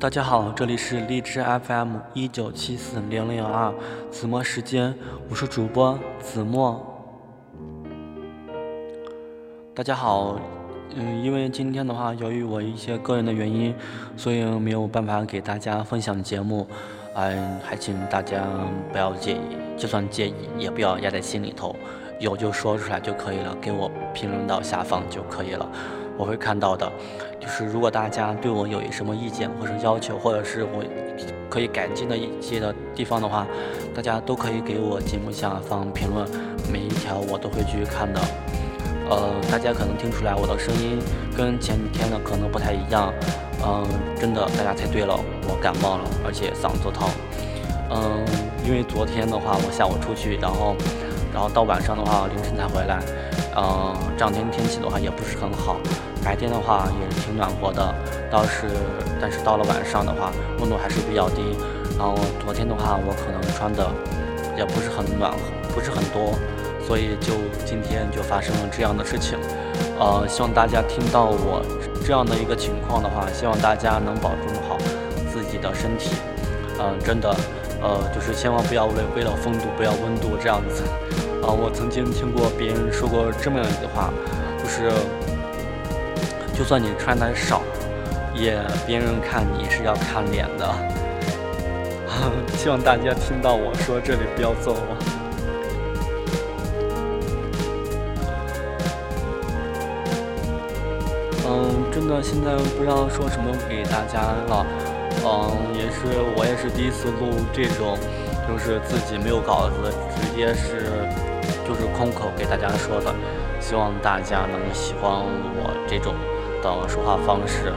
大家好，这里是荔枝 FM 一九七四零零二子墨时间，我是主播子墨。大家好，嗯，因为今天的话，由于我一些个人的原因，所以没有办法给大家分享节目，嗯，还请大家不要介意，就算介意也不要压在心里头，有就说出来就可以了，给我评论到下方就可以了。我会看到的，就是如果大家对我有什么意见或者要求，或者是我可以改进的一些的地方的话，大家都可以给我节目下方评论，每一条我都会去看的。呃，大家可能听出来我的声音跟前几天的可能不太一样，嗯，真的，大家猜对了，我感冒了，而且嗓子疼。嗯，因为昨天的话，我下午出去，然后，然后到晚上的话凌晨才回来，嗯，这两天天气的话也不是很好。白天的话也是挺暖和的，倒是，但是到了晚上的话，温度还是比较低。然后昨天的话，我可能穿的也不是很暖和，不是很多，所以就今天就发生了这样的事情。呃，希望大家听到我这样的一个情况的话，希望大家能保重好自己的身体。嗯，真的，呃，就是千万不要为为了风度不要温度这样子。啊，我曾经听过别人说过这么样一句话，就是。就算你穿的少，也别人看你是要看脸的。希望大家听到我说这里不要揍我。嗯，真的现在不知道说什么给大家了。嗯，也是我也是第一次录这种，就是自己没有稿子，直接是就是空口给大家说的。希望大家能喜欢我这种。的说话方式，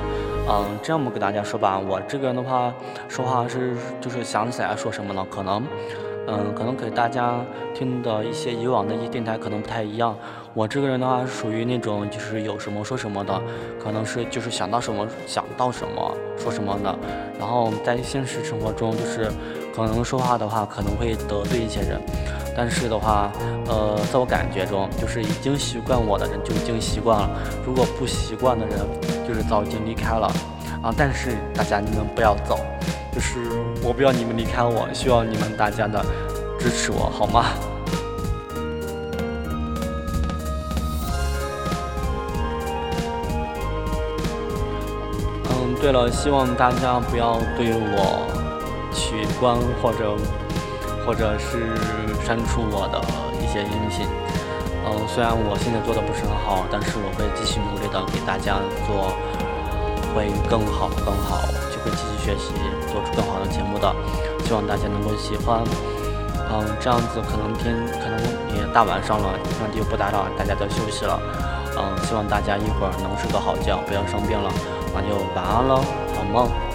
嗯，这样我给大家说吧，我这个人的话，说话是就是想起来说什么呢？可能，嗯，可能给大家听的一些以往的一些电台可能不太一样。我这个人的话，属于那种就是有什么说什么的，可能是就是想到什么想到什么说什么的。然后在现实生活中，就是可能说话的话，可能会得罪一些人。但是的话，呃，在我感觉中，就是已经习惯我的人就已经习惯了。如果不习惯的人，就是早已经离开了啊。但是大家你们不要走，就是我不要你们离开我，需要你们大家的支持我，好吗？嗯，对了，希望大家不要对我取关或者。或者是删除我的一些音频，嗯，虽然我现在做的不是很好，但是我会继续努力的给大家做，会更好更好，就会继续学习，做出更好的节目的。希望大家能够喜欢，嗯，这样子可能天可能也大晚上了，那就不打扰大家的休息了，嗯，希望大家一会儿能睡个好觉，不要生病了，那就晚安喽，好梦。